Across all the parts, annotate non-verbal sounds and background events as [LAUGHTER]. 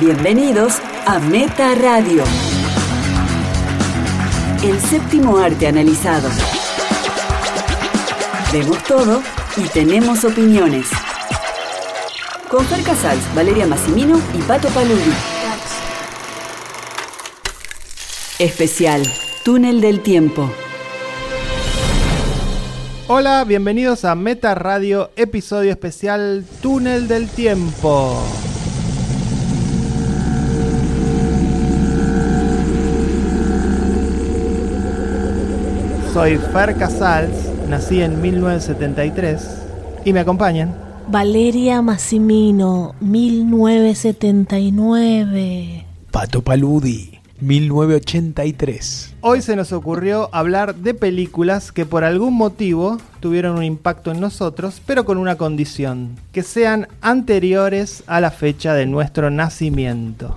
Bienvenidos a Meta Radio. El séptimo arte analizado. Vemos todo y tenemos opiniones. Con Fer Casals, Valeria Massimino y Pato Paludi. Especial, Túnel del Tiempo. Hola, bienvenidos a Meta Radio, episodio especial Túnel del Tiempo. Soy Fer Casals, nací en 1973 y me acompañan. Valeria Massimino, 1979. Pato Paludi, 1983. Hoy se nos ocurrió hablar de películas que por algún motivo tuvieron un impacto en nosotros, pero con una condición, que sean anteriores a la fecha de nuestro nacimiento.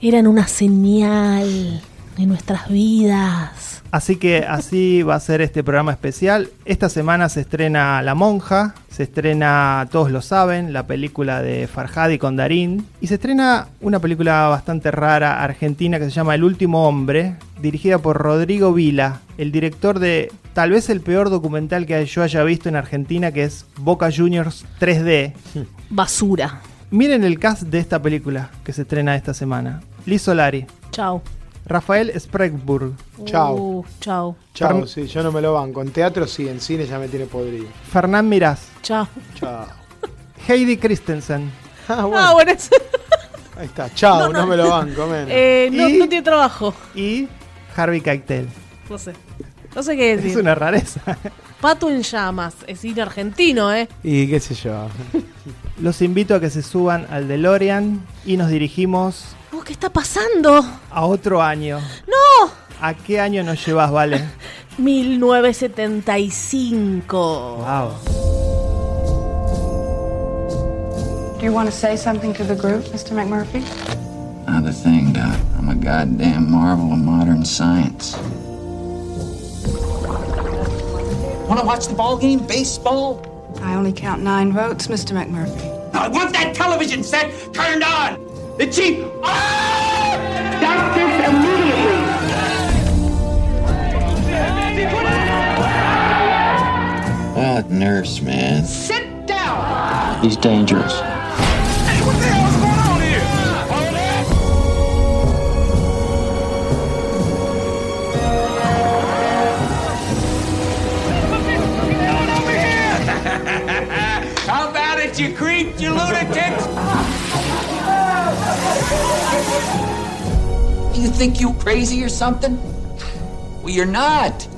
Eran una señal en nuestras vidas. Así que así va a ser este programa especial. Esta semana se estrena La Monja, se estrena, todos lo saben, la película de Farhadi con Darín. Y se estrena una película bastante rara argentina que se llama El último hombre, dirigida por Rodrigo Vila, el director de tal vez el peor documental que yo haya visto en Argentina, que es Boca Juniors 3D. Basura. Miren el cast de esta película que se estrena esta semana. Liz Solari, Chao. Rafael Spragueburg, Chao. Uh, chao. Chao, Fern- sí, yo no me lo banco. En teatro sí, en cine ya me tiene podrido. Fernán Mirás, Chao. Chao. [LAUGHS] Heidi Christensen, [LAUGHS] Ah, bueno, Ah, bueno. es- [LAUGHS] ahí está. Chao, No, no, no. me lo banco, men. eh, no, Y- no tiene trabajo. y Harvey Keitel. No sé. No sé qué Es decir. una rareza. Pato en llamas. Es cine argentino, ¿eh? Y qué sé yo. Los invito a que se suban al DeLorean y nos dirigimos Oh, ¿Qué está pasando? a otro año. ¡No! ¿A qué año nos llevas, Vale? 1975. Wow. Do you want to say something to the group, Mr. McMurphy? Not a thing, Doc. I'm a goddamn marvel of modern science. Want to watch the ball game? Baseball? I only count nine votes, Mr. McMurphy. I want that television set turned on. The chief. Ah! stop this immediately! That nurse, man. Sit down. He's dangerous. Hey, It, you creep, you lunatics? You think you crazy or something? Well, you're not.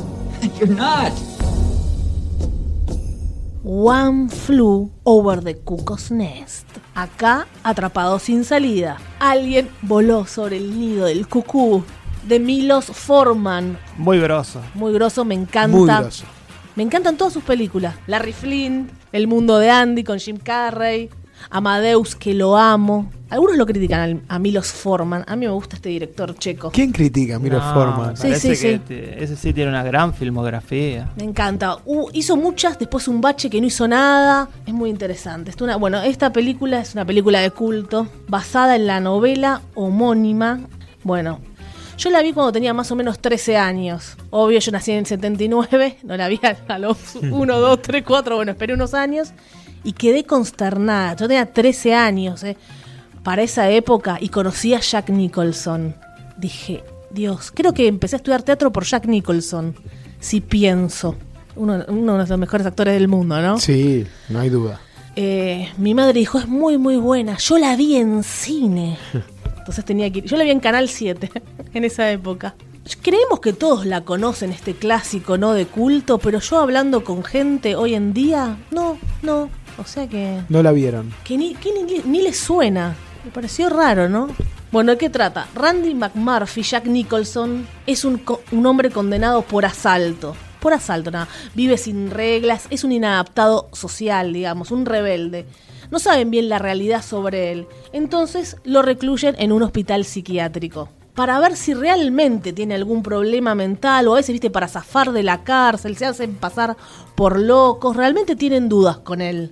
[LAUGHS] You're not. One flew over the cuckoo's nest. Acá, atrapado sin salida. Alguien voló sobre el nido del cucú. De Milos Forman. Muy grosso. Muy grosso, me encanta. Muy grosso. Me encantan todas sus películas. Larry Flynn, El mundo de Andy con Jim Carrey, Amadeus, que lo amo. Algunos lo critican al- a Milos Forman. A mí me gusta este director checo. ¿Quién critica a Miro No, Forman? Sí, parece sí, que sí. te- ese sí tiene una gran filmografía. Me encanta. Uh, hizo muchas, después un bache que no hizo nada. Es muy interesante. Esto una- bueno, esta película es una película de culto basada en la novela homónima. Bueno, yo la vi cuando tenía más o menos 13 años. Obvio, yo nací en el 79, no la vi a, los 1, 2, 3, 4, bueno, esperé unos años y quedé consternada. Yo tenía 13 años, eh, para esa época y conocí a Jack Nicholson. Dije, Dios, creo que empecé a estudiar teatro por Jack Nicholson, si pienso. Uno, uno de los mejores actores del mundo, ¿no? Sí, no hay duda. Eh, mi madre dijo, es muy, muy buena. Yo la vi en cine. [LAUGHS] Entonces tenía que ir. Yo la vi en Canal 7 [LAUGHS] en esa época. Creemos que todos la conocen, este clásico, ¿no? De culto, pero yo hablando con gente hoy en día, no, no. O sea que, No la vieron. que ni, que ni, ni le suena. Me pareció raro, ¿no? Bueno, ¿de qué trata? Randy McMurphy, Jack Nicholson, es un, un hombre condenado por asalto. Por asalto, nada. Vive sin reglas, es un inadaptado social, digamos, un rebelde. No saben bien la realidad sobre él. Entonces lo recluyen en un hospital psiquiátrico. Para ver si realmente tiene algún problema mental o a veces, viste, para zafar de la cárcel, se hacen pasar por locos. Realmente tienen dudas con él.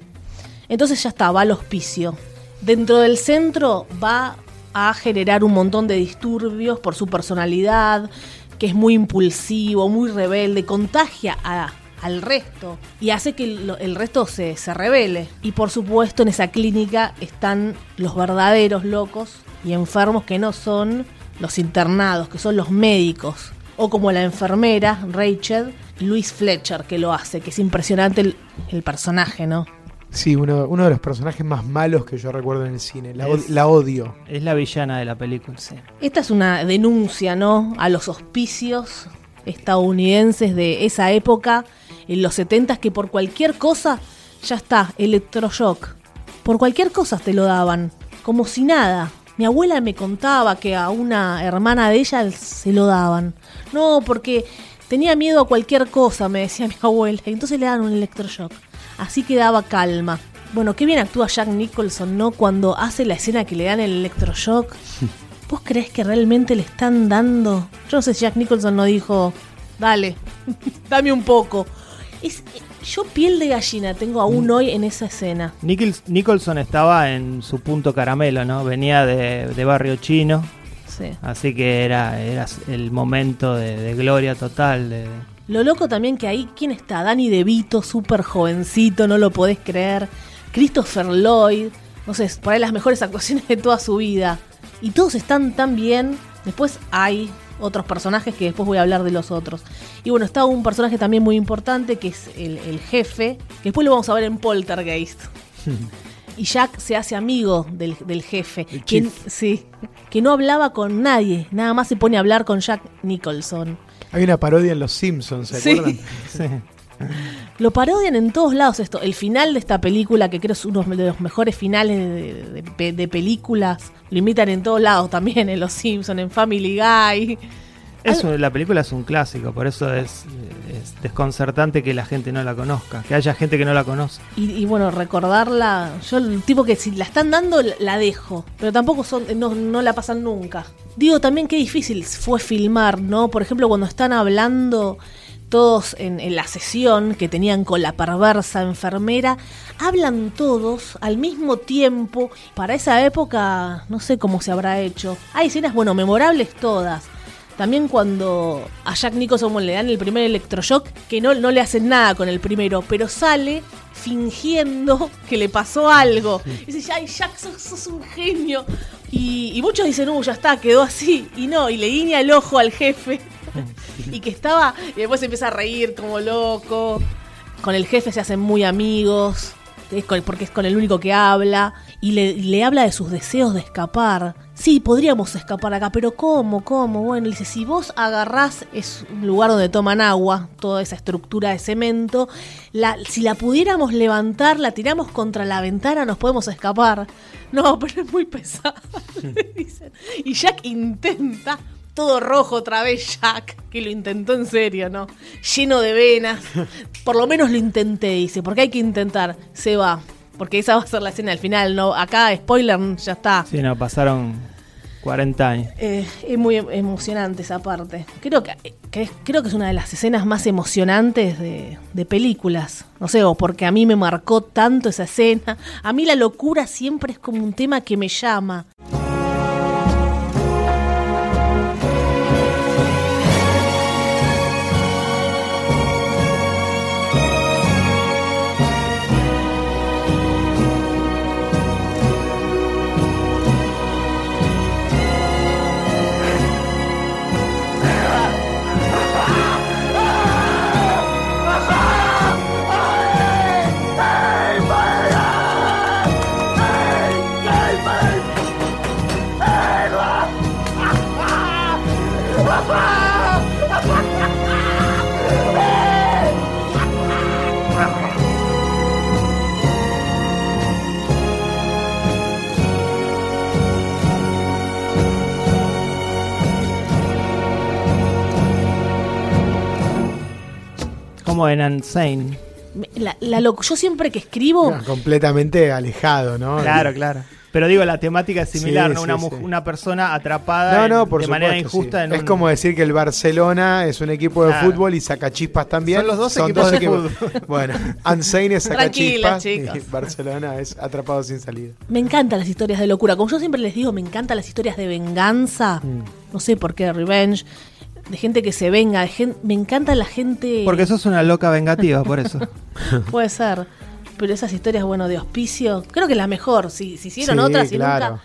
Entonces ya está, va al hospicio. Dentro del centro va a generar un montón de disturbios por su personalidad, que es muy impulsivo, muy rebelde, contagia a- al resto y hace que el resto se, se revele. Y por supuesto en esa clínica están los verdaderos locos y enfermos que no son los internados, que son los médicos. O como la enfermera, Rachel, Louise Fletcher, que lo hace, que es impresionante el, el personaje, ¿no? Sí, uno, uno de los personajes más malos que yo recuerdo en el cine. La, od- Es- la odio. Es la villana de la película. Esta es una denuncia, ¿no? A los hospicios estadounidenses de esa época, en los 70 que por cualquier cosa, ya está, electroshock. Por cualquier cosa te lo daban, como si nada. Mi abuela me contaba que a una hermana de ella se lo daban. No, porque tenía miedo a cualquier cosa, me decía [LAUGHS] mi abuela, y entonces le daban un electroshock. Así que daba calma. Bueno, qué bien actúa Jack Nicholson, ¿no? Cuando hace la escena que le dan el electroshock. [LAUGHS] ¿Vos crees que realmente le están dando? Yo no sé si Jack Nicholson no dijo, dale, [LAUGHS] dame un poco. Es, yo piel de gallina tengo aún hoy en esa escena. Nichols- Nicholson estaba en su punto caramelo, ¿no? Venía de, de barrio chino, Sí. así que era, era el momento de, de gloria total. de- Lo loco también que ahí, ¿quién está? Danny DeVito, súper jovencito, no lo podés creer. Christopher Lloyd, no sé, por ahí las mejores [LAUGHS] actuaciones de toda su vida. Y todos están tan bien. Después hay otros personajes que después voy a hablar de los otros. Y bueno, está un personaje también muy importante que es el, el jefe, que después lo vamos a ver en Poltergeist. [LAUGHS] Y Jack se hace amigo del, del jefe. Que, sí, que no hablaba con nadie, nada más se pone a hablar con Jack Nicholson. Hay una parodia en Los Simpsons, ¿se Sí. acuerdan? [LAUGHS] Sí. [LAUGHS] Lo parodian en todos lados esto. El final de esta película, que creo es uno de los mejores finales de, de- de- de películas, lo imitan en todos lados también, en Los Simpsons, en Family Guy. Es un- la película es un clásico, por eso es, es desconcertante que la gente no la conozca, que haya gente que no la conoce. Y, y bueno, recordarla, yo el tipo que si la están dando, la- la dejo, pero tampoco son, no, no la pasan nunca. Digo también qué difícil fue filmar, ¿no? Por ejemplo, cuando están hablando todos en, en la sesión que tenían con la perversa enfermera, hablan todos al mismo tiempo. Para esa época, no sé cómo se habrá hecho. Hay escenas, bueno, memorables todas. También cuando a Jack Nicholson le dan el primer electroshock, que no, no le hacen nada con el primero, pero sale fingiendo que le pasó algo. Y dice, ay, Jack, sos, sos un genio. Y, y muchos dicen, uh, ya está, quedó así. Y no, y le guiña el ojo al jefe. [LAUGHS] y que estaba, y después se empieza a reír como loco. Con el jefe se hacen muy amigos, porque es con el único que habla. Y le, habla de sus deseos de escapar. Sí, podríamos escapar acá, pero ¿cómo? ¿Cómo? Bueno, dice, si vos agarrás, es un lugar donde toman agua, toda esa estructura de cemento, si la pudiéramos levantar, la tiramos contra la ventana, nos podemos escapar. No, [LAUGHS] pero es muy pesado. Y Jack intenta, todo rojo otra vez Jack, que lo intentó en serio, ¿no? Lleno de venas. Por lo menos lo intenté, dice, porque hay que intentar. Se va. Porque esa va a ser la escena al final, ¿no? Acá, spoiler, ya está. Sí, no, pasaron 40 años. Eh, es muy em- emocionante esa parte. Creo que, creo que es una de las escenas más emocionantes de, de películas. No sé, o porque a mí me marcó tanto esa escena. A mí la locura siempre es como un tema que me llama. Como en Unsane. La, yo siempre que escribo, Era completamente alejado, ¿no? Claro, claro. Pero digo, la temática es similar, Sí, ¿no? sí, Una, sí. una persona atrapada No, no, por de supuesto. manera sí. injusta en Es un- como decir que el Barcelona es un equipo de Claro. fútbol y saca chispas también. Son los dos equipos de fútbol. [LAUGHS] Bueno, Anseine saca Tranquila, chispas y. Barcelona es atrapado sin salida. Me encantan las historias de locura. Como yo siempre les digo, me encantan las historias de venganza. No sé por qué, revenge. De gente que se venga. De gen- me encanta la gente. Porque sos una loca vengativa, por eso. [LAUGHS] Puede ser. Pero esas historias, bueno, de hospicio, creo que es la mejor. Si, si hicieron Sí, otras y claro. nunca.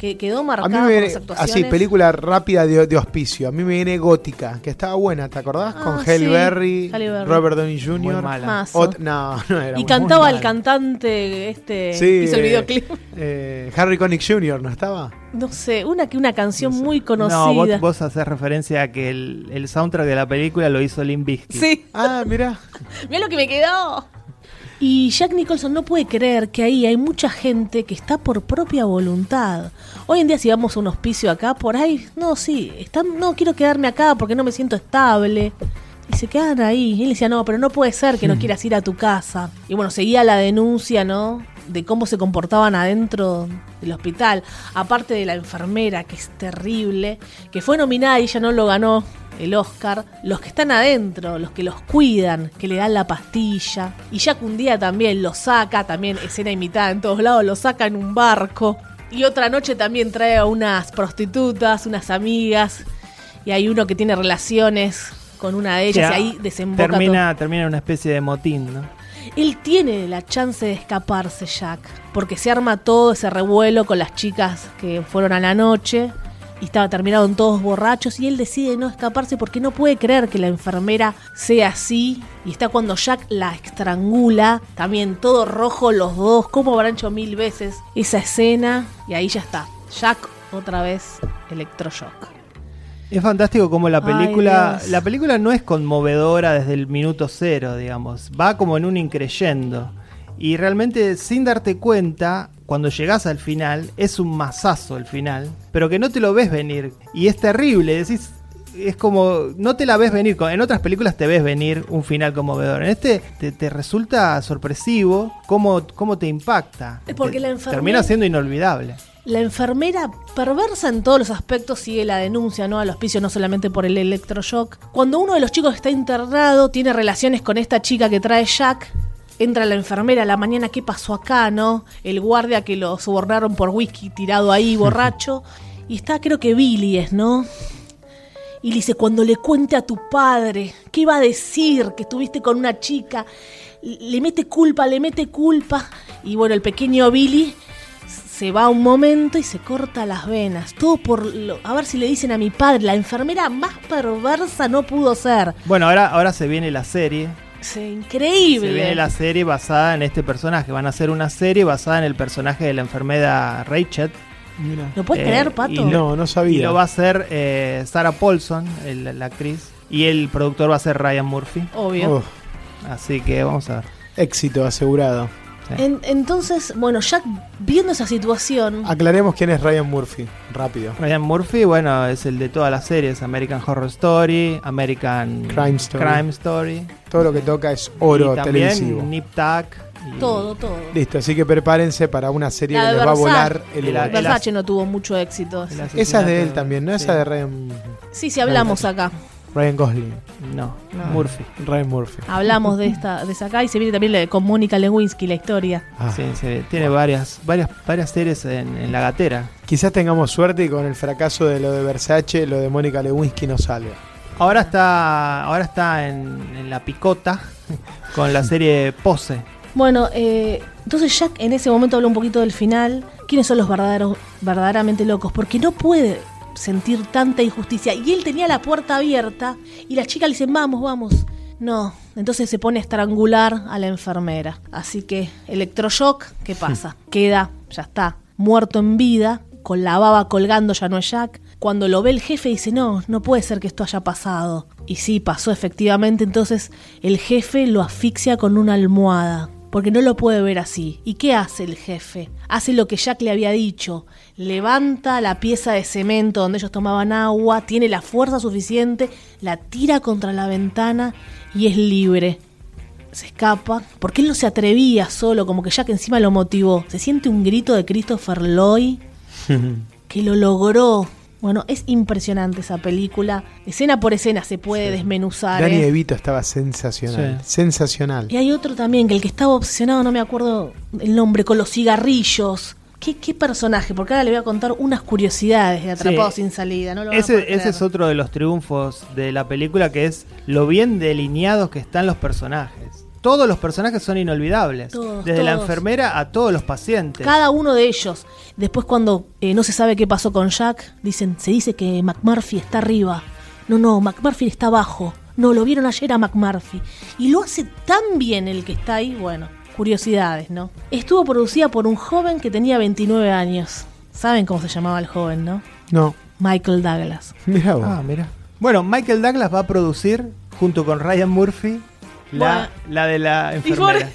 Que quedó A marcada mí me por viene, las actuaciones. así, película rápida de, de hospicio. A mí me viene Gótica, que estaba buena, ¿te acordás? Ah, Con sí, Halle Berry, Halle Berry. Robert Downey Jr. Muy mala. Mazo. Ot- no, no era Y muy cantaba el cantante este Sí, que hizo el eh, videoclip. eh, Harry Connick Jr., ¿no estaba? No sé, una que una canción muy No, conocida. vos, vos haces referencia a que el, el soundtrack de la película lo hizo Lim Bizkit. Sí, Ah, mira. [LAUGHS] mira lo que me quedó. Y Jack Nicholson no puede creer que ahí hay mucha gente que está por propia voluntad. Hoy en día si vamos a un hospicio acá, por ahí, no, sí, están, no quiero quedarme acá porque no me siento estable. Y se quedan ahí. Y él decía, no, pero no puede ser que no quieras ir a tu casa. Y bueno, seguía la denuncia, ¿no? De cómo se comportaban adentro del hospital. Aparte de la enfermera, que es terrible, que fue nominada y ella no lo ganó el Oscar. Los que están adentro, los que los cuidan, que le dan la pastilla. Y Jack un día también lo saca, también escena imitada en todos lados, lo saca en un barco. Y otra noche también trae a unas prostitutas, unas amigas. Y hay uno que tiene relaciones con una de ellas y ahí desemboca todo. termina, termina en una especie de motín, ¿no? Él tiene la chance de escaparse, Jack, porque se arma todo ese revuelo con las chicas que fueron a la noche y estaba terminaron todos borrachos y él decide no escaparse porque no puede creer que la enfermera sea así y está cuando Jack la estrangula, también todo rojo los dos, como habrán hecho mil veces esa escena y ahí ya está. Jack otra vez electroshock. Es fantástico como la película, la película no es conmovedora desde el minuto cero, digamos, va como en un increyendo y realmente sin darte cuenta, cuando llegas al final es un masazo el final, pero que no te lo ves venir y es terrible, decís es como, no te la ves venir, en otras películas te ves venir un final conmovedor, en este te, te resulta sorpresivo cómo, cómo te impacta, porque Te- la enfermera- termina siendo inolvidable. La enfermera, perversa en todos los aspectos, sigue la denuncia, ¿no? Al hospicio, no solamente por el electroshock. Cuando uno de los chicos está internado, tiene relaciones con esta chica que trae Jack. Entra la enfermera a la mañana, ¿qué pasó acá, no? El guardia que lo sobornaron por whisky tirado ahí, [LAUGHS] borracho. Y está, creo que Billy es, ¿no? Y le dice, cuando le cuente a tu padre, ¿qué iba a decir? Que estuviste con una chica. Le mete culpa, le mete culpa. Y bueno, el pequeño Billy se va un momento y se corta las venas. Todo por... lo- a ver si le dicen a mi padre, la enfermera más perversa no pudo ser. Bueno, ahora, ahora se viene la serie, Es increíble. Se viene la serie basada en este personaje. Van a hacer una serie basada en el personaje de la enfermera Rachel. Mira. ¿Lo puedes Eh, creer, Pato? y No, no Y sabía. lo va a hacer eh, Sarah Paulson, el- la actriz. Y el productor va a ser Ryan Murphy. Obvio. Uf, Así que vamos a ver. éxito asegurado. En- entonces, bueno, Jack viendo esa situación... Aclaremos quién es Ryan Murphy. Rápido. Ryan Murphy, bueno, es el de todas las series: American Horror Story, American Crime Story. Crime Story. Todo lo que toca es oro y también televisivo. Nip Tuck. y- Todo, todo. Listo, así que prepárense para una serie La que les va a volar el el Versace no tuvo mucho éxito. Esa es de él también, ¿no? sí. Esa de Ryan, Sí, sí, hablamos acá. Ryan Gosling. No, No. Murphy. Ryan Murphy. Hablamos de esta, de esa acá y se viene también con Mónica Lewinsky la historia. Ah, Sí, sí, tiene varias, varias, varias series en, en la gatera. Quizás tengamos suerte y con el fracaso de lo de Versace, lo de Mónica Lewinsky no salga. Ahora está, ahora está en, en la picota [LAUGHS] con la serie Pose. Bueno, eh, entonces Jack en ese momento habla un poquito del final. ¿Quiénes son los verdaderos, verdaderamente locos? Porque no puede sentir tanta injusticia. Y él tenía la puerta abierta y las chicas le dicen, vamos, vamos. No, entonces se pone a estrangular a la enfermera. Así que, electroshock, ¿qué [LAUGHS] pasa? Queda, ya está, muerto en vida, con la baba colgando, ya no es Jack. Cuando lo ve el jefe dice, no, no puede ser que esto haya pasado. Y sí, pasó efectivamente, entonces el jefe lo asfixia con una almohada porque no lo puede ver así. ¿Y qué hace el jefe? Hace lo que Jack le había dicho. Levanta la pieza de cemento donde ellos tomaban agua, tiene la fuerza suficiente, la tira contra la ventana y es libre. se escapa, porque él no se atrevía solo, como que Jack encima lo motivó. Se siente un grito de Christopher Lloyd [LAUGHS] que lo logró. Bueno, es impresionante esa película. Escena por escena se puede desmenuzar. Danny ¿eh? DeVito estaba sensacional. Sí. Sensacional. Y hay otro también, que el que estaba obsesionado, no me acuerdo el nombre, con los cigarrillos. ¿Qué, qué personaje? Porque ahora le voy a contar unas curiosidades de Atrapados Sí. sin salida. No lo Ese, ese es otro de los triunfos de la película, que es lo bien delineados que están los personajes. Todos los personajes son inolvidables. Todos, Desde la enfermera a todos los pacientes. Cada uno de ellos. Después cuando eh, no se sabe qué pasó con Jack, dicen, se dice que McMurphy está arriba. No, no, McMurphy está abajo. No, lo vieron ayer a McMurphy. Y lo hace tan bien el que está ahí, bueno, curiosidades, ¿no? Estuvo producida por un joven que tenía 29 años. ¿Saben cómo se llamaba el joven, no? No. Michael Douglas. Mira vos. Ah, mira. Bueno, Michael Douglas va a producir, junto con Ryan Murphy, la, la de la enfermera.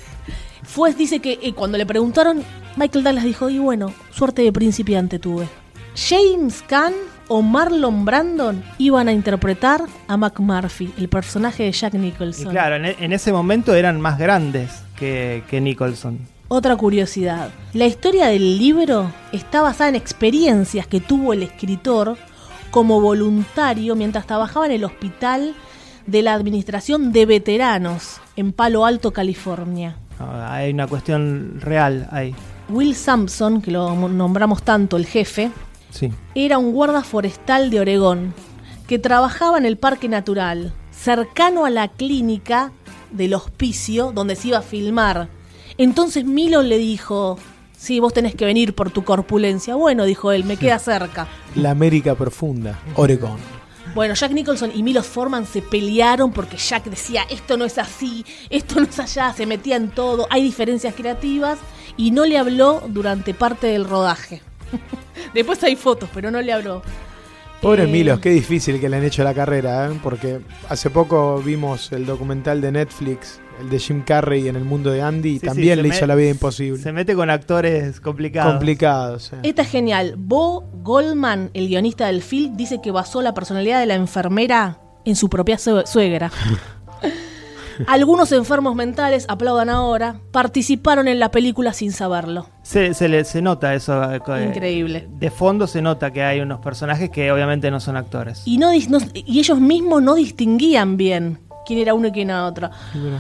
Fue, dice que eh, cuando le preguntaron, Michael Douglas dijo, y bueno, suerte de principiante tuve. James Caan o Marlon Brandon iban a interpretar a McMurphy, el personaje de Jack Y Nicholson. claro, en, e- en ese momento eran más grandes que, que Nicholson. Otra curiosidad, la historia del libro está basada en experiencias que tuvo el escritor como voluntario mientras trabajaba en el hospital de la Administración de Veteranos en Palo Alto, California. Ah, Hay una cuestión real ahí. Will Sampson, que lo nombramos tanto, el jefe, Sí. era un guarda forestal de Oregón que trabajaba en el Parque Natural, cercano a la clínica del hospicio donde se iba a filmar. Entonces Milo le dijo, sí, vos tenés que venir por tu corpulencia. Bueno, dijo él, me queda cerca. La América profunda. Oregón. Bueno, Jack Nicholson y Milos Forman se pelearon porque Jack decía, esto no es así, esto no es allá, se metía en todo, hay diferencias creativas y no le habló durante parte del rodaje. [LAUGHS] Después hay fotos, pero no le habló. Pobre Eh, Milos, qué difícil que le han hecho la carrera, ¿eh? porque hace poco vimos el documental de Netflix, el de Jim Carrey en el mundo de Andy, Sí, también le hizo la vida imposible. Se mete con actores complicados. Complicado, sí. Esta es genial. Bo Goldman, el guionista del film, dice que basó la personalidad de la enfermera en su propia sue- suegra. [LAUGHS] Algunos enfermos mentales, aplaudan ahora, participaron en la película sin saberlo. Se, se, le, se nota eso. eh, eh, Increíble. De fondo se nota que hay unos personajes que obviamente no son actores. Y, no- y ellos mismos no distinguían bien quién era uno y quién era otro.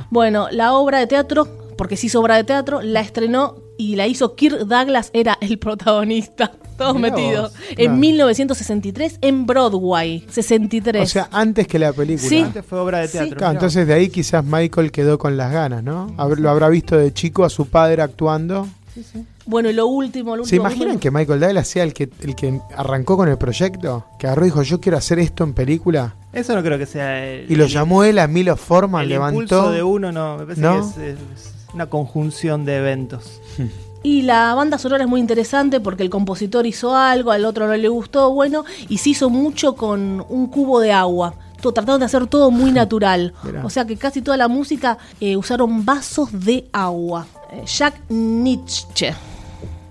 Bueno, la obra de teatro, porque se hizo obra de teatro, la estrenó y la hizo Kirk Douglas, era el protagonista. [LAUGHS] Todos Mirá metidos. vos, En claro. 1963 en Broadway. 63. O sea, antes que la película. Sí. Antes fue obra de Sí. teatro. Claro, mirá. entonces de ahí quizás Michael quedó con las ganas, ¿no? Lo habrá visto de chico a su padre actuando. Bueno, y lo último, lo ¿Se último. imaginan que Michael Douglas sea el que, el que arrancó con el proyecto? Que agarró y dijo, yo quiero hacer esto en película. Eso no creo que sea. el- Y lo el- llamó él a Milo Forman, El levantó. impulso de uno, no. Me parece ¿No? que es, es una conjunción de eventos. Y la banda sonora es muy interesante porque el compositor hizo algo, al otro no le gustó, bueno, y se hizo mucho con un cubo de agua. To- Trataron de hacer todo muy [LAUGHS] natural. Mirá. O sea que casi toda la música eh, usaron vasos de agua. Eh, Jack Nietzsche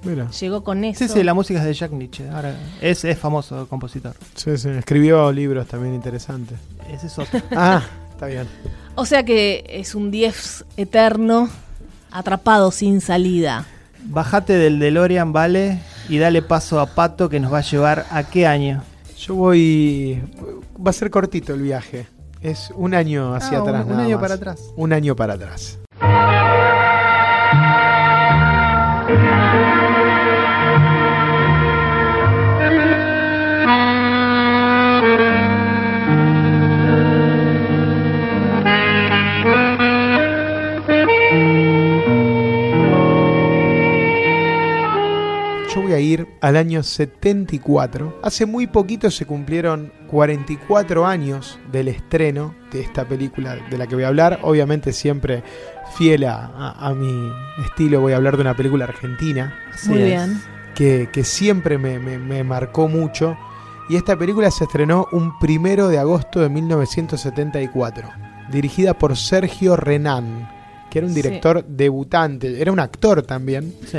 Mira, llegó con eso. Sí, sí, la música es de Jack Nietzsche. Ahora, es, es famoso compositor. sí, sí, escribió libros también interesantes. Ese es otro. [LAUGHS] Ah, está bien. O sea que es un 10 eterno, atrapado sin salida. Bajate del DeLorean, vale, y dale paso a Pato que nos va a llevar a qué año. Yo voy. Va a ser cortito el viaje. Es un año hacia Ah, un- atrás. un nada año más. para atrás. Un año para atrás. Yo voy a ir al año 74. Hace muy poquito se cumplieron 44 años del estreno de esta película de la que voy a hablar. Obviamente siempre fiel a, a- a mi estilo voy a hablar de una película argentina Así Muy es. bien. que, que siempre me, me- me marcó mucho. Y esta película se estrenó un primero de agosto de 1974, dirigida por Sergio Renan, que era un Sí. director debutante, era un actor también. Sí.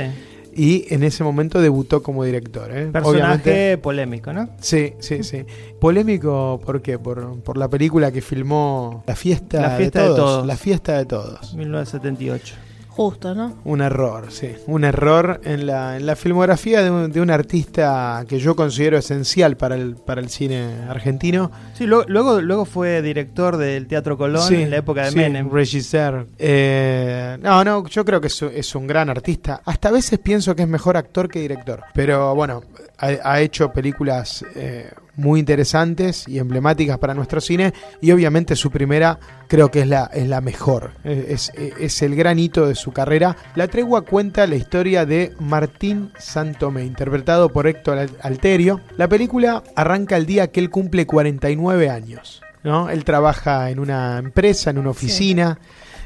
Y en ese momento debutó como director. ¿eh? Personaje Obviamente- polémico, ¿no? Sí, sí, sí. Polémico, ¿por qué? Por, por la película que filmó La fiesta, La fiesta de, de todos, todos. La fiesta de todos. 1978. Justo, ¿no? Un error, sí. Un error en la, en la filmografía de un, de un artista que yo considero esencial para el, para el cine argentino. Sí, luego, luego, luego fue director del Teatro Colón Sí, en la época de sí, Menem. Regisseur. Eh, no, no, yo creo que es, es un gran artista. Hasta a veces pienso que es mejor actor que director. Pero bueno, ha, ha hecho películas eh, muy interesantes y emblemáticas para nuestro cine. Y obviamente su primera creo que es la, es la mejor. Es, es- es el gran hito de su carrera. La tregua cuenta la historia de Martín Santomé, interpretado por Héctor Al- Alterio. La película arranca el día que él cumple 49 años. ¿no? Él trabaja en una empresa, en una oficina,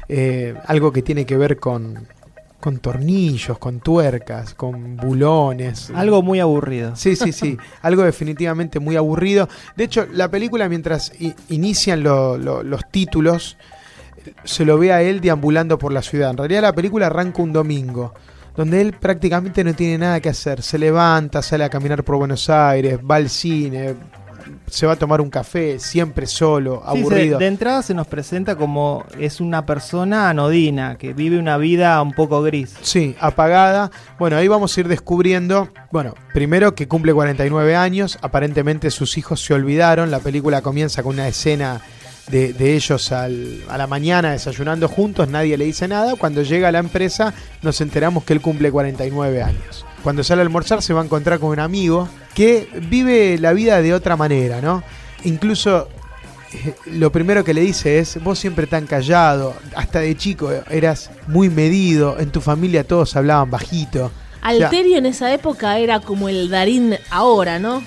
eh, algo que tiene que ver con, con tornillos, con tuercas, con bulones. Algo muy aburrido. Sí, sí, sí. [LAUGHS] Algo definitivamente muy aburrido. De hecho, la película, mientras inician lo- lo- los títulos, se lo ve a él deambulando por la ciudad. En realidad, la película arranca un domingo, donde él prácticamente no tiene nada que hacer. Se levanta, sale a caminar por Buenos Aires, va al cine, se va a tomar un café, siempre solo, Sí, se- aburrido. de entrada se nos presenta como es una persona anodina, que vive una vida un poco gris. Sí, apagada. Bueno, ahí vamos a ir descubriendo, bueno, primero que cumple 49 años, aparentemente sus hijos se olvidaron, la película comienza con una escena de, de ellos al- a la mañana desayunando juntos, nadie le dice nada, cuando llega a la empresa nos enteramos que él cumple 49 años. Cuando sale a almorzar se va a encontrar con un amigo que vive la vida de otra manera, ¿no? Incluso eh, lo primero que le dice es, vos siempre tan callado, hasta de chico eras muy medido, en tu familia todos hablaban bajito. Alterio en esa época era como el Darín ahora, ¿no?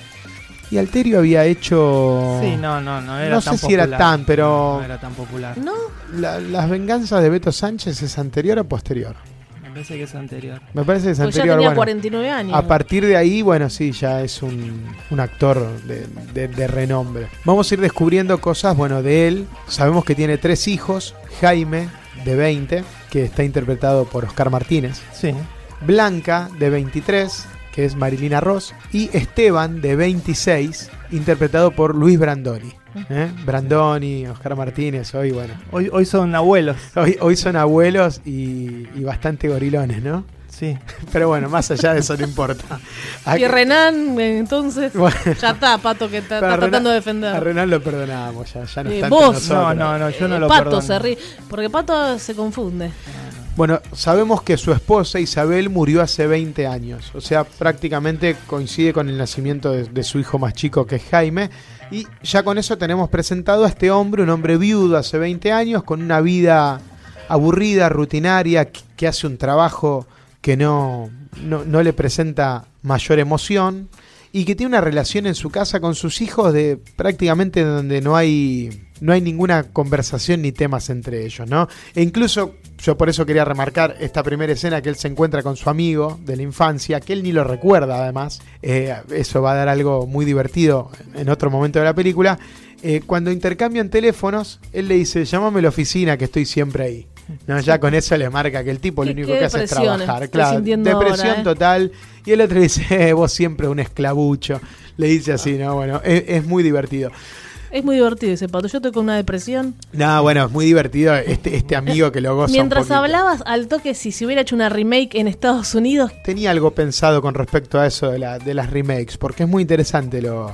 Y Alterio había hecho... Sí, no, no, no era No tan sé si era tan, pero- No, no era tan popular. ¿No? La- las venganzas de Beto Sánchez es anterior o posterior. Me parece que es anterior. Me parece que es Pues ya anterior. tenía bueno. 49 años. A partir de ahí, bueno, sí, ya es un, un actor de, de- de renombre. Vamos a ir descubriendo cosas, bueno, de él. Sabemos que tiene tres hijos. Jaime, de 20, que está interpretado por Oscar Martínez. Sí. Blanca, de 23, que es Marilina Ross. Y Esteban, de 26, interpretado por Luis Brandoni. ¿eh? Brandoni, Oscar Martínez, hoy, bueno. Hoy, hoy son abuelos. Hoy, hoy son abuelos y, y bastante gorilones, ¿no? Sí. [LAUGHS] Pero bueno, más allá de eso no importa. [LAUGHS] Y Renan, entonces, [LAUGHS] Bueno. ya está, Pato, que está, tratando de Renan- A defender. Renan lo perdonamos, ya, ya no Eh, está vos. entre No, no, no, yo no Eh, lo Pato perdono. se ríe, porque Pato se confunde. Bueno, sabemos que su esposa Isabel murió hace 20 años, o sea, prácticamente coincide con el nacimiento de, su hijo más chico, que es Jaime, y ya con eso tenemos presentado a este hombre, un hombre viudo hace 20 años, con una vida aburrida, rutinaria, que, que hace un trabajo que no, no, no le presenta mayor emoción, y que tiene una relación en su casa con sus hijos de prácticamente donde no hay no hay ninguna conversación ni temas entre ellos, ¿no? E incluso yo por eso quería remarcar esta primera escena que él se encuentra con su amigo de la infancia, que él ni lo recuerda además. Eh, eso va a dar algo muy divertido en otro momento de la película. Eh, cuando intercambian teléfonos, él le dice, llámame a la oficina que estoy siempre ahí. No, ya con eso le marca que el tipo lo único que hace es trabajar. Claro, depresión ahora, ¿eh? total. Y el otro dice, "Eh, vos siempre un esclavucho. Le dice así, ¿no? Bueno, es, es muy divertido. Es muy divertido ese Pato. Yo estoy con una depresión. No, bueno, es muy divertido este, este amigo que lo goza Mientras hablabas al toque, si se hubiera hecho una remake en Estados Unidos, Tenía algo pensado con respecto a eso de, la, de las remakes, porque es muy interesante lo,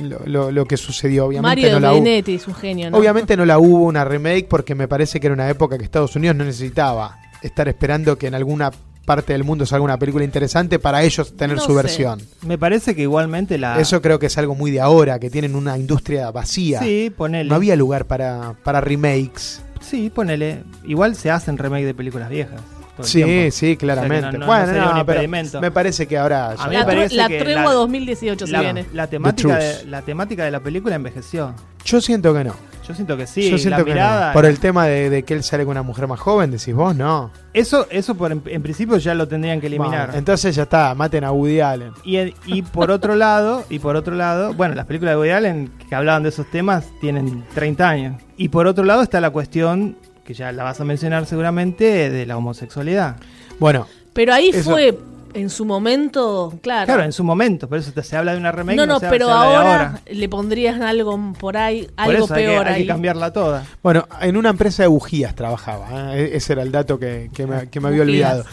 lo, lo- lo que sucedió. Obviamente Mario no la hubo. Benetti es un genio, ¿no? Obviamente no la hubo una remake porque me parece que era una época que Estados Unidos no necesitaba estar esperando que en alguna parte del mundo salga una película interesante para ellos tener No su sé. versión. Me parece que igualmente la. Eso creo que es algo muy de ahora, que tienen una industria vacía. Sí, ponele. No había lugar para, para remakes. Sí, ponele. Igual se hacen remake de películas viejas. Todo el Sí, tiempo. sí, claramente. O sea que no- no- bueno, no un me parece que ahora A ya- mí me la, tre- parece la que tregua la- 2018 se viene. la temática de, la temática de la película envejeció. yo siento que no. Yo siento que sí. Yo siento la que mirada. no. Por el tema de, de que él sale con una mujer más joven, decís vos, no. Eso, eso por, en, en principio ya lo tendrían que eliminar. Bueno, entonces ya está, maten a Woody Allen. Y, en- y por otro [LAUGHS] lado, y por otro lado, bueno, las películas de Woody Allen que hablaban de esos temas tienen 30 años. Y por otro lado está la cuestión, que ya la vas a mencionar seguramente, de la homosexualidad. Bueno, Pero ahí Eso- fue En su momento, claro. Claro, en su momento, por eso te- se habla de una remake. no, no, se, pero se ahora, le pondrías algo por ahí, Por algo eso hay que- peor hay, ahí. que cambiarla toda. Bueno, en una empresa de bujías trabajaba. ¿eh? E- Ese era el dato que, que me, que me había Bujías. olvidado.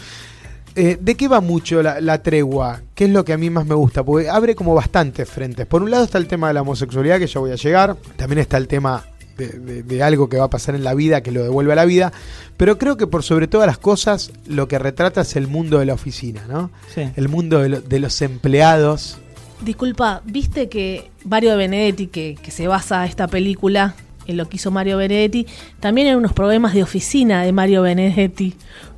Eh, ¿De qué va mucho la, la tregua? ¿Qué es lo que a mí más me gusta? Porque abre como bastantes frentes. Por un lado está el tema de la homosexualidad, que ya voy a llegar. También está el tema de, de- de algo que va a pasar en la vida, que lo devuelve a la vida. Pero creo que por sobre todas las cosas, lo que retrata es el mundo de la oficina, ¿no? Sí. El mundo de, lo- de los empleados. Disculpa, ¿viste que Mario Benedetti, que, que se basa esta película en lo que hizo Mario Benedetti, también hay unos problemas de oficina de Mario Benedetti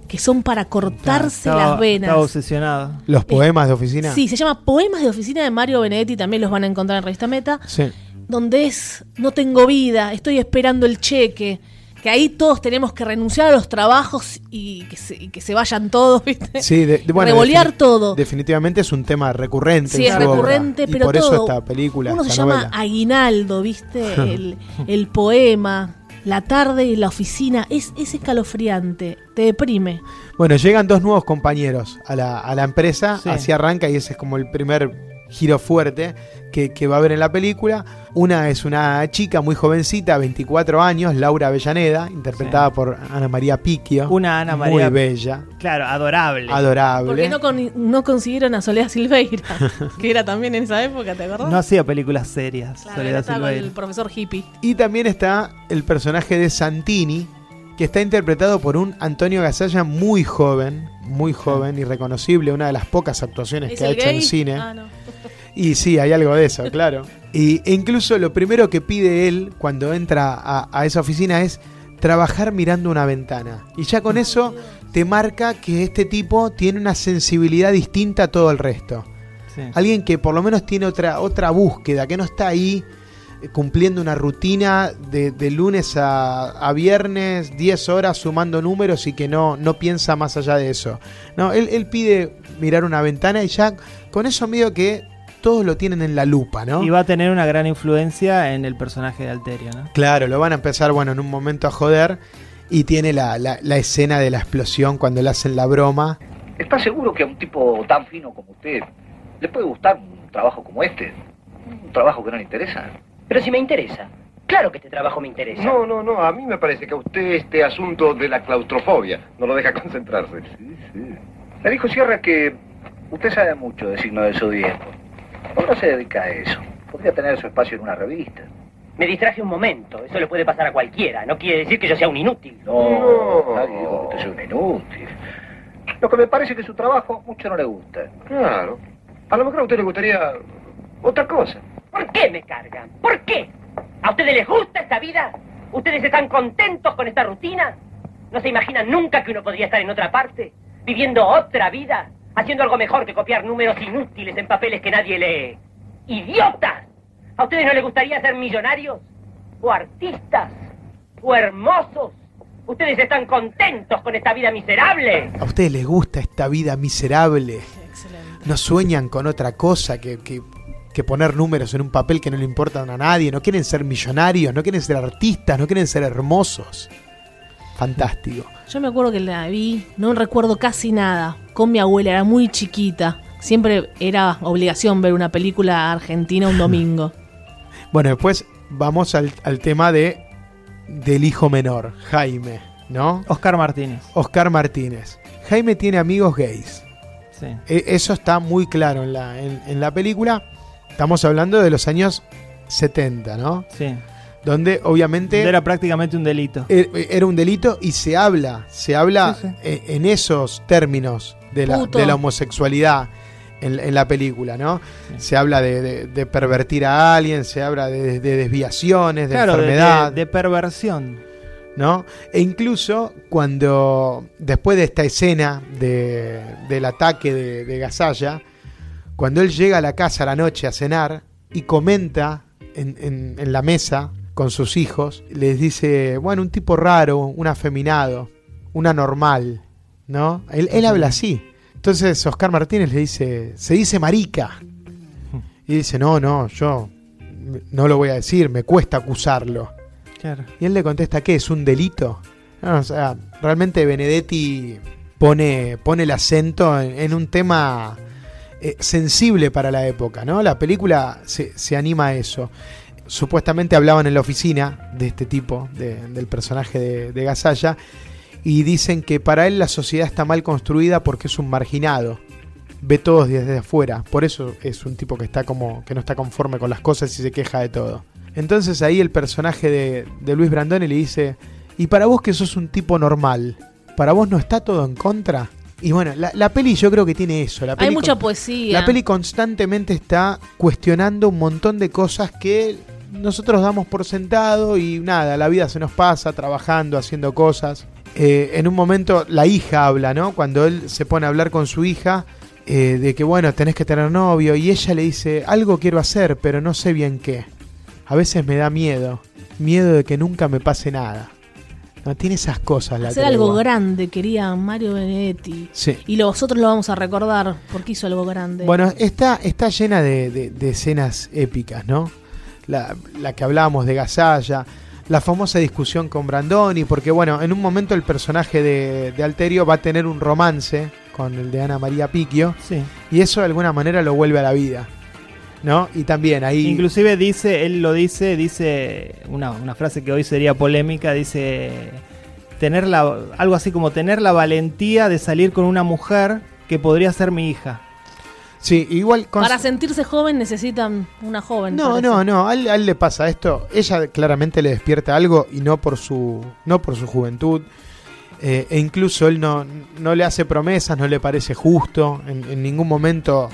que son para cortarse Estaba- las venas. Estaba obsesionado. Los poemas de oficina. Sí, se llama Poemas de Oficina de Mario Benedetti, también los van a encontrar en Revista Meta, Sí. Donde es no tengo vida, estoy esperando el cheque, que ahí todos tenemos que renunciar a los trabajos y que se, y que se vayan todos, [LAUGHS] ¿viste? Sí, de, de- bueno, Revolear defini- todo. Definitivamente es un tema recurrente. Sí, es obra. recurrente, y pero por todo. eso esta película, Uno se llama. Aguinaldo, ¿viste? [LAUGHS] El, el poema, la tarde y la oficina. Es, es escalofriante, te deprime. Bueno, llegan dos nuevos compañeros a la, a la empresa, Sí. así arranca y ese es como el primer giro fuerte que, que va a haber en la película. Una es una chica muy jovencita, 24 años, Laura Avellaneda, interpretada Sí. por Ana María Picchio. Una Ana Muy María- bella, Claro, adorable. adorable. Porque no, con- no consiguieron a Soledad Silveira, [LAUGHS] que era también en esa época, ¿te acordás? No hacía películas serias. Claro, Soledad estaba con Silveira. el profesor hippie. Y también está el personaje de Santini, que está interpretado por un Antonio Gasalla muy joven, muy joven y reconocible, una de las pocas actuaciones ¿Es que ha hecho gay? en cine. Ah, no. Y sí, hay algo de eso, claro. [LAUGHS] Y, e incluso lo primero que pide él cuando entra a, a esa oficina es trabajar mirando una ventana. Y ya con eso te marca que este tipo tiene una sensibilidad distinta a todo el resto. Sí. Alguien que por lo menos tiene otra, otra búsqueda, que no está ahí eh, cumpliendo una rutina de, de lunes a, a viernes, 10 horas sumando números y que no, no piensa más allá de eso. No, él, él pide mirar una ventana y ya con eso medio que todos lo tienen en la lupa, ¿no? Y va a tener una gran influencia en el personaje de Alterio, ¿no? Claro, lo van a empezar, bueno, en un momento a joder y tiene la, la- la escena de la explosión cuando le hacen la broma. ¿Está seguro que a un tipo tan fino como usted le puede gustar un trabajo como este? Un trabajo que no le interesa. Pero si me interesa. Claro que este trabajo me interesa. No, no, no. A mí me parece que a usted este asunto de la claustrofobia no lo deja [LAUGHS] concentrarse. Sí, sí. Me dijo Sierra que usted sabe mucho de signo del zodíaco. ¿Por qué no se dedica a eso? Podría tener su espacio en una revista. Me distraje un momento. Eso le puede pasar a cualquiera. No quiere decir que yo sea un inútil. No, No. nadie dijo que usted sea un inútil. Lo que me parece que su trabajo mucho no le gusta. Claro. A lo mejor a usted le gustaría otra cosa. ¿Por qué me cargan? ¿Por qué? ¿A ustedes les gusta esta vida? ¿Ustedes están contentos con esta rutina? ¿No se imaginan nunca que uno podría estar en otra parte? ¿Viviendo otra vida? ¿Haciendo algo mejor que copiar números inútiles en papeles que nadie lee? ¡Idiotas! ¿A ustedes no les gustaría ser millonarios? ¿O artistas? ¿O hermosos? ¿Ustedes están contentos con esta vida miserable? ¿A ustedes les gusta esta vida miserable? Excelente. no sueñan con otra cosa que, que- que poner números en un papel que no le importan a nadie, no quieren ser millonarios, no quieren ser artistas, no quieren ser hermosos. Fantástico. Yo me acuerdo que la vi, no recuerdo casi nada, con mi abuela, era muy chiquita. Siempre era obligación ver una película argentina un domingo. [LAUGHS] Bueno, después vamos al, al tema de del hijo menor, Jaime, ¿no? Oscar Martínez. Oscar Martínez. Jaime tiene amigos gays. Sí. E- Eso está muy claro en la, en, en la película. Estamos hablando de los años 70, ¿no? Sí. Donde obviamente... Era prácticamente un delito. Er- Era un delito y se habla, se habla Sí, sí. e- en esos términos de la, de la homosexualidad en, en la película, ¿no? Se habla de, de- de pervertir a alguien, se habla de, de desviaciones, de Claro, enfermedad, de- de perversión. ¿no? E incluso cuando, después de esta escena de- del ataque de, de Gasalla, cuando él llega a la casa a la noche a cenar y comenta en, en- en la mesa con sus hijos, les dice, bueno, un tipo raro, un afeminado, un anormal, ¿no? Él, él habla así. Entonces Oscar Martínez le dice, se dice marica. Y dice, no, no, yo no lo voy a decir, me cuesta acusarlo. Claro. Y él le contesta, ¿qué? ¿Es un delito? No, o sea, realmente Benedetti pone, pone el acento en, en un tema eh, sensible para la época, ¿no? La película se, se anima a eso. Supuestamente hablaban en la oficina de este tipo, de- del personaje de, de Gasalla, y dicen que para él la sociedad está mal construida porque es un marginado. Ve todos desde afuera. Por eso es un tipo que está como. que no está conforme con las cosas y se queja de todo. Entonces ahí el personaje de, de Luis Brandoni le dice. Y para vos que sos un tipo normal, ¿para vos no está todo en contra? Y bueno, la, la peli yo creo que tiene eso. La Hay mucha poesía. la peli constantemente está cuestionando un montón de cosas que nosotros damos por sentado y nada, la vida se nos pasa trabajando, haciendo cosas. Eh, en un momento la hija habla, ¿no? Cuando él se pone a hablar con su hija eh, de que, bueno, tenés que tener novio y ella le dice, algo quiero hacer, pero no sé bien qué. A veces me da miedo, miedo de que nunca me pase nada. No tiene esas cosas la Hacer algo grande, quería Mario Benedetti. Sí. Y nosotros lo vamos a recordar porque hizo algo grande. Bueno, está, está llena de, de- de escenas épicas, ¿no? La, la que hablábamos de Gasalla, la famosa discusión con Brandoni, porque bueno, en un momento el personaje de, de Alterio va a tener un romance con el de Ana María Picchio, Sí. y eso de alguna manera lo vuelve a la vida, ¿no? Y también ahí... Inclusive dice, él lo dice, dice una, una frase que hoy sería polémica, dice tener la, algo así como tener la valentía de salir con una mujer que podría ser mi hija. Sí, igual... con- Para sentirse joven necesitan una joven. No, parece. no, no, a él, a él le pasa esto. Ella claramente le despierta algo y no por su, no por su juventud. Eh, e incluso él no, no le hace promesas, no le parece justo. En, en ningún momento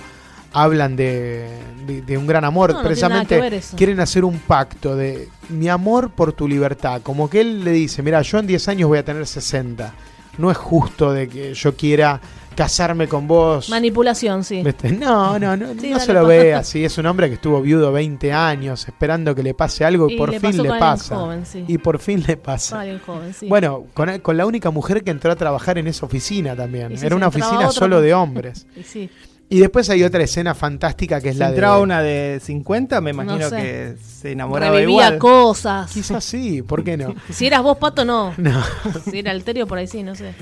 hablan de, de- de un gran amor. No, Precisamente quieren hacer un pacto de mi amor por tu libertad. Como que él le dice, mira, yo en 10 años voy a tener 60. No es justo de que yo quiera casarme con vos. Manipulación, sí. ¿Viste? No, no, no, Sí, no se lo ve así. Es un hombre que estuvo viudo 20 años esperando que le pase algo y, Y por le fin pasó le pasa. joven, sí. Y por fin le pasa. joven, sí. Bueno, con, con la única mujer que entró a trabajar en esa oficina también. Si Era una oficina solo de hombres. [LAUGHS] Y sí. Y después hay otra escena fantástica que es Si la entraba de... una de 50, me imagino sé. que se enamoraba Revivía igual. cosas. Quizás sí, ¿por qué no? [LAUGHS] Si eras vos, Pato, no. [LAUGHS] No. Si era Alterio, por ahí sí, no sé.